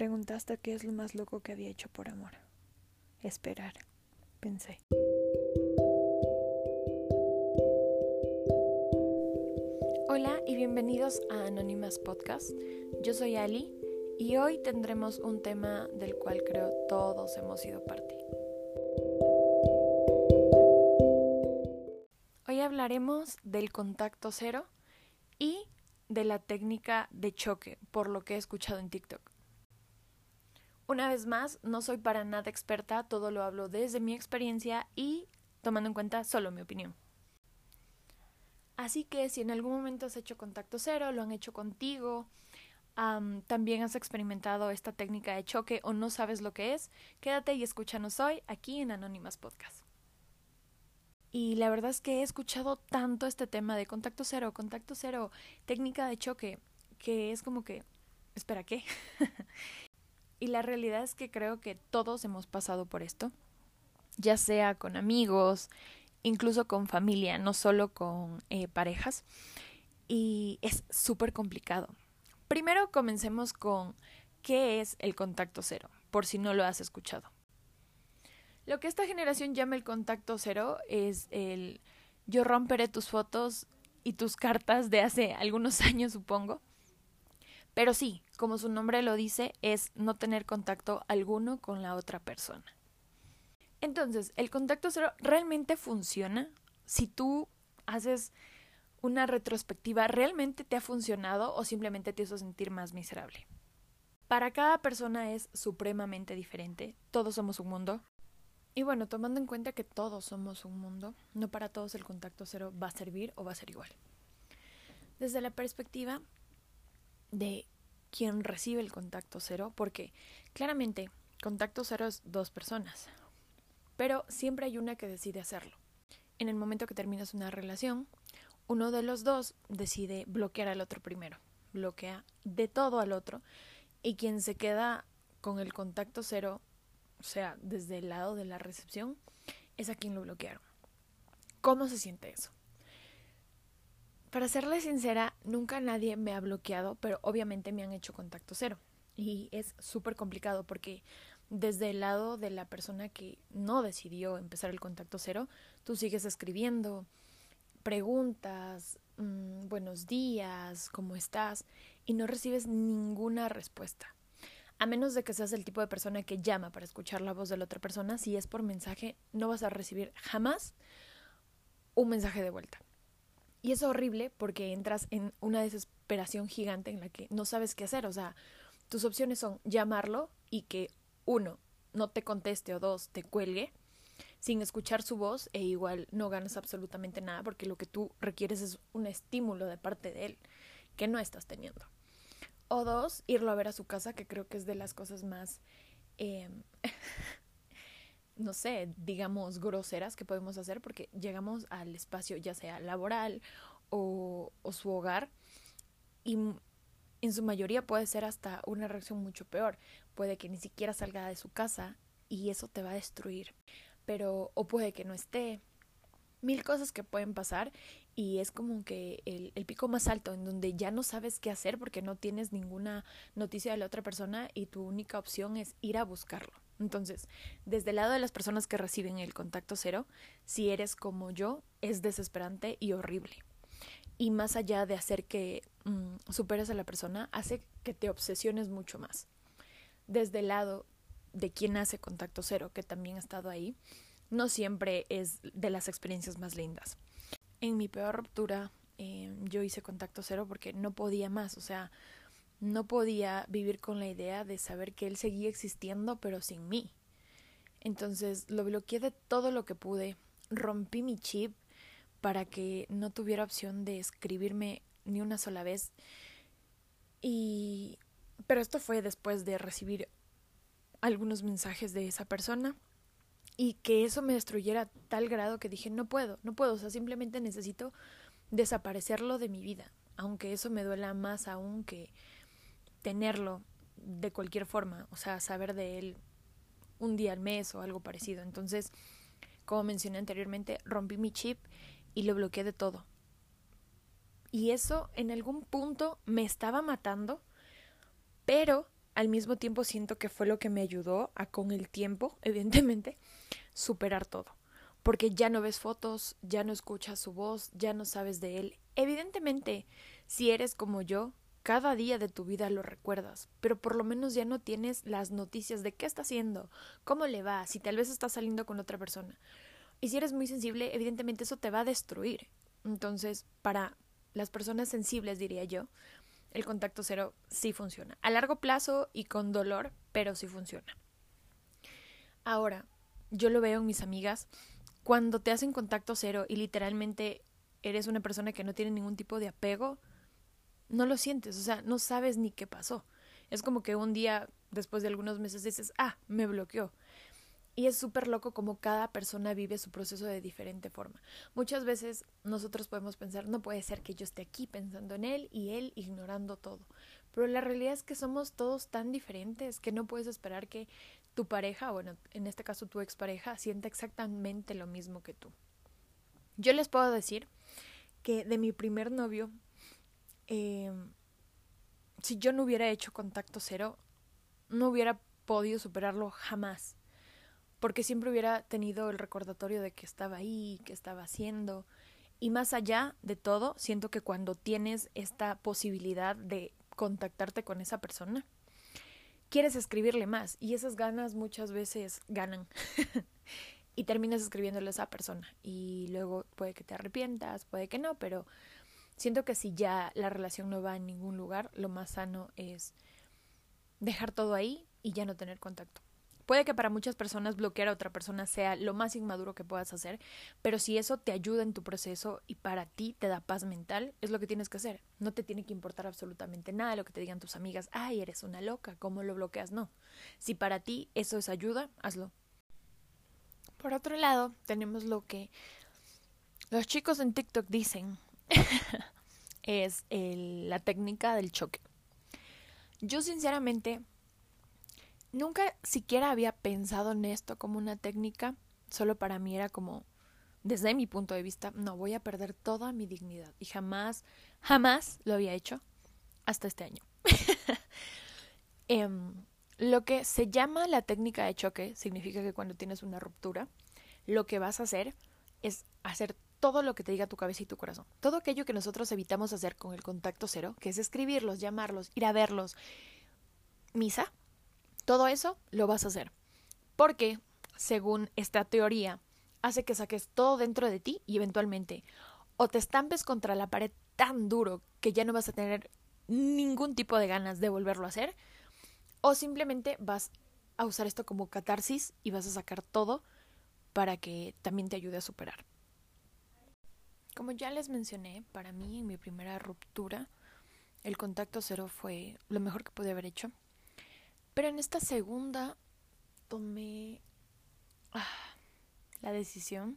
preguntaste qué es lo más loco que había hecho por amor. Esperar, pensé. Hola y bienvenidos a Anónimas Podcast. Yo soy Ali y hoy tendremos un tema del cual creo todos hemos sido parte. Hoy hablaremos del contacto cero y de la técnica de choque, por lo que he escuchado en TikTok. Una vez más, no soy para nada experta, todo lo hablo desde mi experiencia y tomando en cuenta solo mi opinión. Así que si en algún momento has hecho contacto cero, lo han hecho contigo, también has experimentado esta técnica de choque o no sabes lo que es, quédate y escúchanos hoy aquí en Anónimas Podcast. Y la verdad es que he escuchado tanto este tema de contacto cero, contacto cero, técnica de choque, que es como que, espera, ¿qué? Y la realidad es que creo que todos hemos pasado por esto, ya sea con amigos, incluso con familia, no solo con eh, parejas. Y es súper complicado. Primero comencemos con qué es el contacto cero, por si no lo has escuchado. Lo que esta generación llama el contacto cero es el yo romperé tus fotos y tus cartas de hace algunos años, supongo. Pero sí, como su nombre lo dice, es no tener contacto alguno con la otra persona. Entonces, ¿el contacto cero realmente funciona? Si tú haces una retrospectiva, ¿realmente te ha funcionado o simplemente te hizo sentir más miserable? Para cada persona es supremamente diferente. Todos somos un mundo. Y bueno, tomando en cuenta que todos somos un mundo, no para todos el contacto cero va a servir o va a ser igual. Desde la perspectiva de quien recibe el contacto cero, porque claramente contacto cero es dos personas, pero siempre hay una que decide hacerlo. En el momento que terminas una relación, uno de los dos decide bloquear al otro primero, bloquea de todo al otro, y quien se queda con el contacto cero, o sea, desde el lado de la recepción, es a quien lo bloquearon. ¿Cómo se siente eso? Para serle sincera, nunca nadie me ha bloqueado, pero obviamente me han hecho contacto cero. Y es súper complicado porque desde el lado de la persona que no decidió empezar el contacto cero, tú sigues escribiendo, preguntas, mm, buenos días, ¿cómo estás? Y no recibes ninguna respuesta. A menos de que seas el tipo de persona que llama para escuchar la voz de la otra persona, si es por mensaje, no vas a recibir jamás un mensaje de vuelta. Y es horrible porque entras en una desesperación gigante en la que no sabes qué hacer. O sea, tus opciones son llamarlo y que uno, no te conteste o dos, te cuelgue sin escuchar su voz e igual no ganas absolutamente nada porque lo que tú requieres es un estímulo de parte de él que no estás teniendo. O dos, irlo a ver a su casa, que creo que es de las cosas más eh, no sé, digamos, groseras que podemos hacer porque llegamos al espacio ya sea laboral o, su hogar y en su mayoría puede ser hasta una reacción mucho peor. Puede que ni siquiera salga de su casa y eso te va a destruir. Pero, o puede que no esté. Mil cosas que pueden pasar y es como que el, el, pico más alto en donde ya no sabes qué hacer porque no tienes ninguna noticia de la otra persona y tu única opción es ir a buscarlo. Entonces, desde el lado de las personas que reciben el contacto cero, si eres como yo, es desesperante y horrible. Y más allá de hacer que mm, superes a la persona, hace que te obsesiones mucho más. Desde el lado de quien hace contacto cero, que también ha estado ahí, no siempre es de las experiencias más lindas. En mi peor ruptura, eh, yo hice contacto cero porque no podía más, o sea, no podía vivir con la idea de saber que él seguía existiendo pero sin mí. Entonces lo bloqueé de todo lo que pude, rompí mi chip para que no tuviera opción de escribirme ni una sola vez. Y pero esto fue después de recibir algunos mensajes de esa persona y que eso me destruyera a tal grado que dije, no puedo, no puedo, o sea, simplemente necesito desaparecerlo de mi vida, aunque eso me duela más aún que tenerlo de cualquier forma, o sea, saber de él un día al mes o algo parecido. Entonces, como mencioné anteriormente, rompí mi chip y lo bloqueé de todo. Y eso en algún punto me estaba matando, pero al mismo tiempo siento que fue lo que me ayudó a con el tiempo, evidentemente, superar todo. Porque ya no ves fotos, ya no escuchas su voz, ya no sabes de él. Evidentemente, si eres como yo, cada día de tu vida lo recuerdas, pero por lo menos ya no tienes las noticias de qué está haciendo, cómo le va, si tal vez está saliendo con otra persona. Y si eres muy sensible, evidentemente eso te va a destruir. Entonces, para las personas sensibles, diría yo, el contacto cero sí funciona. A largo plazo y con dolor, pero sí funciona. Ahora, yo lo veo en mis amigas, cuando te hacen contacto cero y literalmente eres una persona que no tiene ningún tipo de apego, no lo sientes, o sea, no sabes ni qué pasó. Es como que un día, después de algunos meses, dices, ah, me bloqueó. Y es súper loco como cada persona vive su proceso de diferente forma. Muchas veces nosotros podemos pensar, no puede ser que yo esté aquí pensando en él y él ignorando todo. Pero la realidad es que somos todos tan diferentes que no puedes esperar que tu pareja, bueno, en este caso tu expareja, sienta exactamente lo mismo que tú. Yo les puedo decir que de mi primer novio eh, si yo no hubiera hecho contacto cero, no hubiera podido superarlo jamás. Porque siempre hubiera tenido el recordatorio de que estaba ahí, que estaba haciendo. Y más allá de todo, siento que cuando tienes esta posibilidad de contactarte con esa persona, quieres escribirle más. Y esas ganas muchas veces ganan. y terminas escribiéndole a esa persona. Y luego puede que te arrepientas, puede que no, pero Siento que si ya la relación no va a ningún lugar, lo más sano es dejar todo ahí y ya no tener contacto. Puede que para muchas personas bloquear a otra persona sea lo más inmaduro que puedas hacer, pero si eso te ayuda en tu proceso y para ti te da paz mental, es lo que tienes que hacer. No te tiene que importar absolutamente nada lo que te digan tus amigas, ay, eres una loca, ¿cómo lo bloqueas? No. Si para ti eso es ayuda, hazlo. Por otro lado, tenemos lo que los chicos en TikTok dicen, es la técnica del choque. Yo sinceramente nunca siquiera había pensado en esto como una técnica, solo para mí era como, desde mi punto de vista, no voy a perder toda mi dignidad y jamás, jamás lo había hecho hasta este año. Em, lo que se llama la técnica de choque significa que cuando tienes una ruptura, lo que vas a hacer es hacer todo lo que te diga tu cabeza y tu corazón. Todo aquello que nosotros evitamos hacer con el contacto cero, que es escribirlos, llamarlos, ir a verlos, misa, todo eso lo vas a hacer. Porque, según esta teoría, hace que saques todo dentro de ti y eventualmente o te estampes contra la pared tan duro que ya no vas a tener ningún tipo de ganas de volverlo a hacer, o simplemente vas a usar esto como catarsis y vas a sacar todo para que también te ayude a superar. Como ya les mencioné, para mí en mi primera ruptura, el contacto cero fue lo mejor que pude haber hecho. Pero en esta segunda tomé ah, la decisión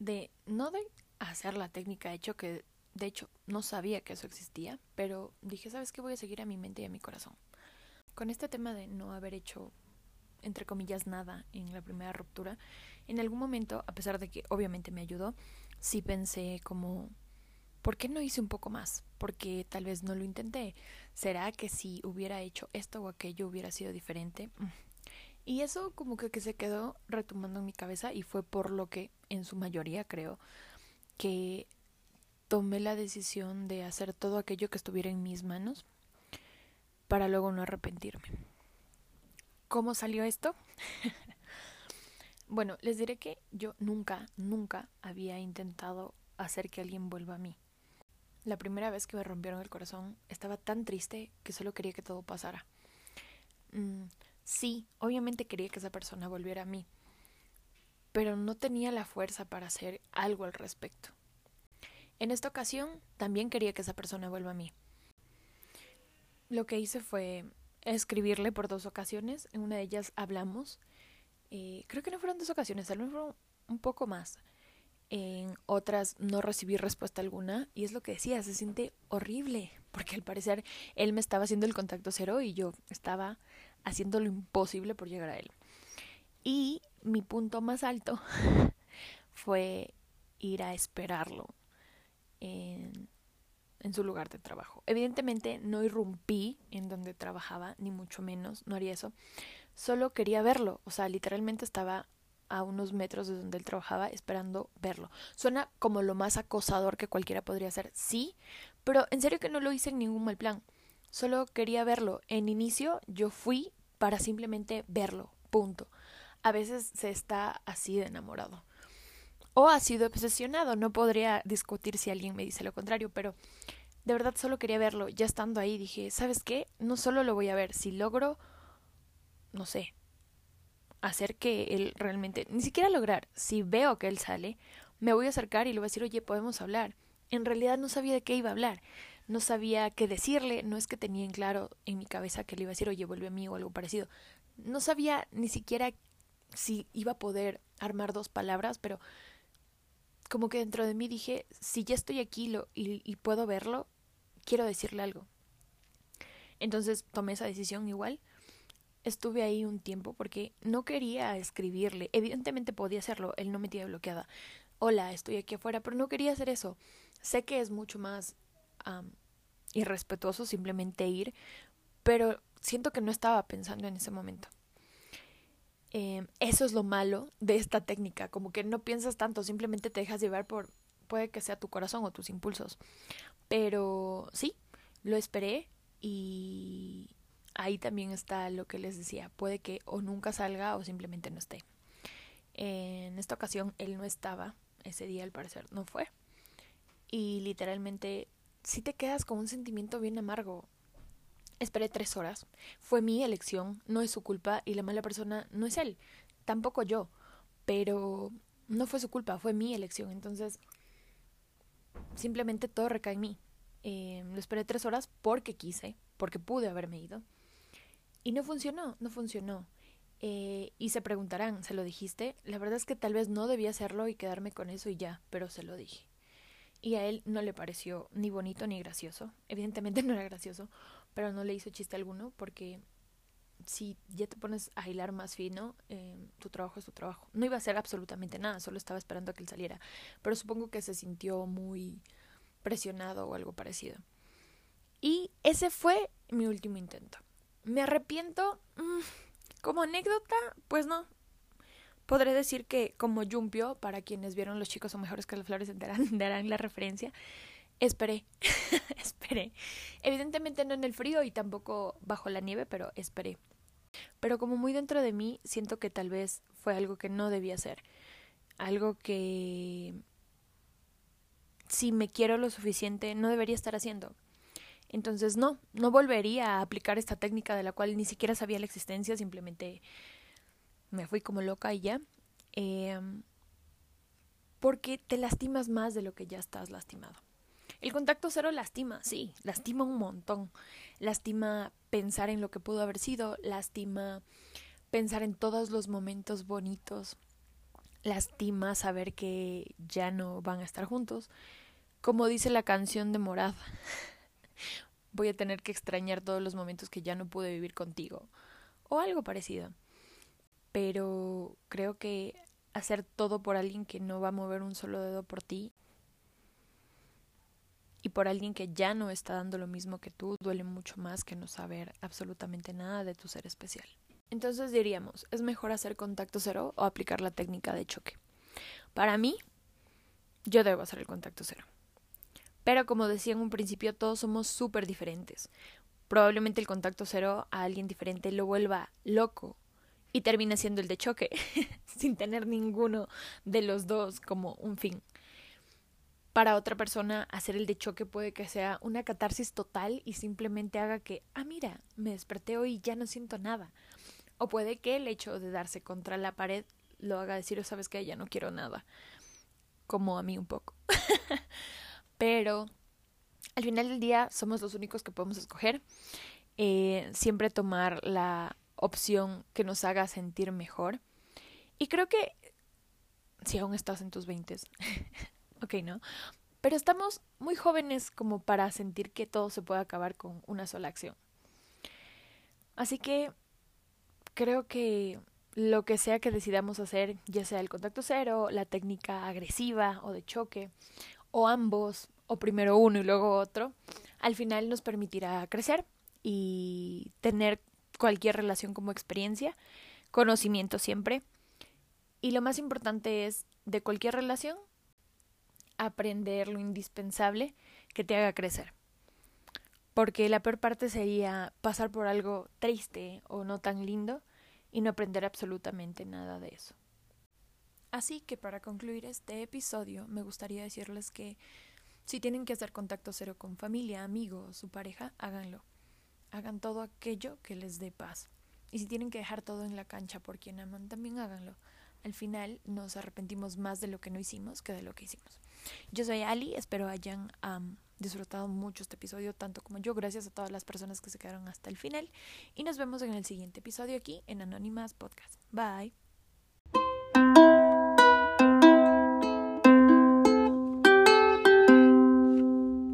de no hacer la técnica hecho que de hecho no sabía que eso existía, pero dije, ¿sabes qué? Voy a seguir a mi mente y a mi corazón. Con este tema de no haber hecho entre comillas nada en la primera ruptura, en algún momento, a pesar de que obviamente me ayudó, sí pensé como, ¿por qué no hice un poco más? Porque tal vez no lo intenté. ¿Será que si hubiera hecho esto o aquello hubiera sido diferente? Mm. Y eso como que, se quedó retumbando en mi cabeza y fue por lo que, en su mayoría creo, que tomé la decisión de hacer todo aquello que estuviera en mis manos para luego no arrepentirme. ¿Cómo salió esto? Bueno, les diré que yo nunca, nunca había intentado hacer que alguien vuelva a mí. La primera vez que me rompieron el corazón estaba tan triste que solo quería que todo pasara. Mm, sí, obviamente quería que esa persona volviera a mí, pero no tenía la fuerza para hacer algo al respecto. En esta ocasión también quería que esa persona vuelva a mí. Lo que hice fue escribirle por dos ocasiones, en una de ellas hablamos eh, creo que no fueron dos ocasiones, tal vez fueron un poco más. En otras no recibí respuesta alguna y es lo que decía, se siente horrible, porque al parecer él me estaba haciendo el contacto cero y yo estaba haciendo lo imposible por llegar a él. Y mi punto más alto fue ir a esperarlo en su lugar de trabajo. Evidentemente no irrumpí en donde trabajaba, ni mucho menos, no haría eso. Solo quería verlo, o sea, literalmente estaba a unos metros de donde él trabajaba esperando verlo. Suena como lo más acosador que cualquiera podría hacer, sí, pero en serio que no lo hice en ningún mal plan. Solo quería verlo. En inicio yo fui para simplemente verlo, punto. A veces se está así de enamorado. O ha sido obsesionado. No podría discutir si alguien me dice lo contrario, pero de verdad solo quería verlo. Ya estando ahí dije, ¿sabes qué? No solo lo voy a ver, si logro, no sé, hacer que él realmente, ni siquiera lograr, si veo que él sale, me voy a acercar y le voy a decir, oye, podemos hablar. En realidad no sabía de qué iba a hablar, no sabía qué decirle, no es que tenía en claro en mi cabeza que le iba a decir, oye, vuelve a mí o algo parecido. No sabía ni siquiera si iba a poder armar dos palabras, pero como que dentro de mí dije, si ya estoy aquí lo, y, y puedo verlo, quiero decirle algo. Entonces tomé esa decisión igual estuve ahí un tiempo porque no quería escribirle. Evidentemente podía hacerlo, él no me tiene bloqueada. Hola, estoy aquí afuera, pero no quería hacer eso. Sé que es mucho más irrespetuoso simplemente ir, pero siento que no estaba pensando en ese momento. Em, eso es lo malo de esta técnica, como que no piensas tanto, simplemente te dejas llevar por, puede que sea tu corazón o tus impulsos. Pero sí, lo esperé y, ahí también está lo que les decía, puede que o nunca salga o simplemente no esté. En esta ocasión él no estaba, ese día al parecer no fue. Y literalmente si te quedas con un sentimiento bien amargo. Esperé tres horas. Fue mi elección, no es su culpa y la mala persona no es él, tampoco yo. Pero no fue su culpa, fue mi elección. Entonces, simplemente todo recae en mí. Eh, lo esperé tres horas porque quise, porque pude haberme ido. Y no funcionó, no funcionó. Eh, y se preguntarán, ¿se lo dijiste? La verdad es que tal vez no debía hacerlo y quedarme con eso y ya, pero se lo dije. Y a él no le pareció ni bonito ni gracioso. Evidentemente no era gracioso, pero no le hizo chiste alguno porque si ya te pones a hilar más fino, eh, tu trabajo es tu trabajo. No iba a hacer absolutamente nada, solo estaba esperando a que él saliera. Pero supongo que se sintió muy presionado o algo parecido. Y ese fue mi último intento. ¿Me arrepiento? Mm, como anécdota, pues no. Podré decir que como Yumpio, para quienes vieron Los chicos son mejores que las flores, darán, darán la referencia. Esperé, esperé. Evidentemente no en el frío y tampoco bajo la nieve, pero esperé. Pero como muy dentro de mí, siento que tal vez fue algo que no debía hacer. Algo que si me quiero lo suficiente no debería estar haciendo. Entonces no, no volvería a aplicar esta técnica de la cual ni siquiera sabía la existencia, simplemente me fui como loca y ya. Em, porque te lastimas más de lo que ya estás lastimado. El contacto cero lastima, sí, lastima un montón. Lastima pensar en lo que pudo haber sido, lastima pensar en todos los momentos bonitos, lastima saber que ya no van a estar juntos. Como dice la canción de Morad, voy a tener que extrañar todos los momentos que ya no pude vivir contigo o algo parecido. Pero creo que hacer todo por alguien que no va a mover un solo dedo por ti y por alguien que ya no está dando lo mismo que tú duele mucho más que no saber absolutamente nada de tu ser especial. Entonces diríamos, ¿es mejor hacer contacto cero o aplicar la técnica de choque? Para mí, yo debo hacer el contacto cero. Pero como decía en un principio, todos somos súper diferentes. Probablemente el contacto cero a alguien diferente lo vuelva loco y termina siendo el de choque, sin tener ninguno de los dos como un fin. Para otra persona, hacer el de choque puede que sea una catarsis total y simplemente haga que, ah, mira, me desperté hoy y ya no siento nada. O puede que el hecho de darse contra la pared lo haga decir, sabes que ya no quiero nada. Como a mí un poco. pero al final del día somos los únicos que podemos escoger. Eh, siempre tomar la opción que nos haga sentir mejor. Y creo que si aún estás en tus veintes, ok, ¿no? Pero estamos muy jóvenes como para sentir que todo se puede acabar con una sola acción. Así que creo que lo que sea que decidamos hacer, ya sea el contacto cero, la técnica agresiva o de choque, o ambos, o primero uno y luego otro, al final nos permitirá crecer y tener cualquier relación como experiencia, conocimiento siempre. Y lo más importante es de cualquier relación aprender lo indispensable que te haga crecer. Porque la peor parte sería pasar por algo triste o no tan lindo y no aprender absolutamente nada de eso. Así que para concluir este episodio me gustaría decirles que si tienen que hacer contacto cero con familia, amigos, su pareja, háganlo. Hagan todo aquello que les dé paz. Y si tienen que dejar todo en la cancha por quien aman, también háganlo. Al final nos arrepentimos más de lo que no hicimos que de lo que hicimos. Yo soy Ali, espero hayan disfrutado mucho este episodio, tanto como yo. Gracias a todas las personas que se quedaron hasta el final. Y nos vemos en el siguiente episodio aquí en Anónimas Podcast. Bye.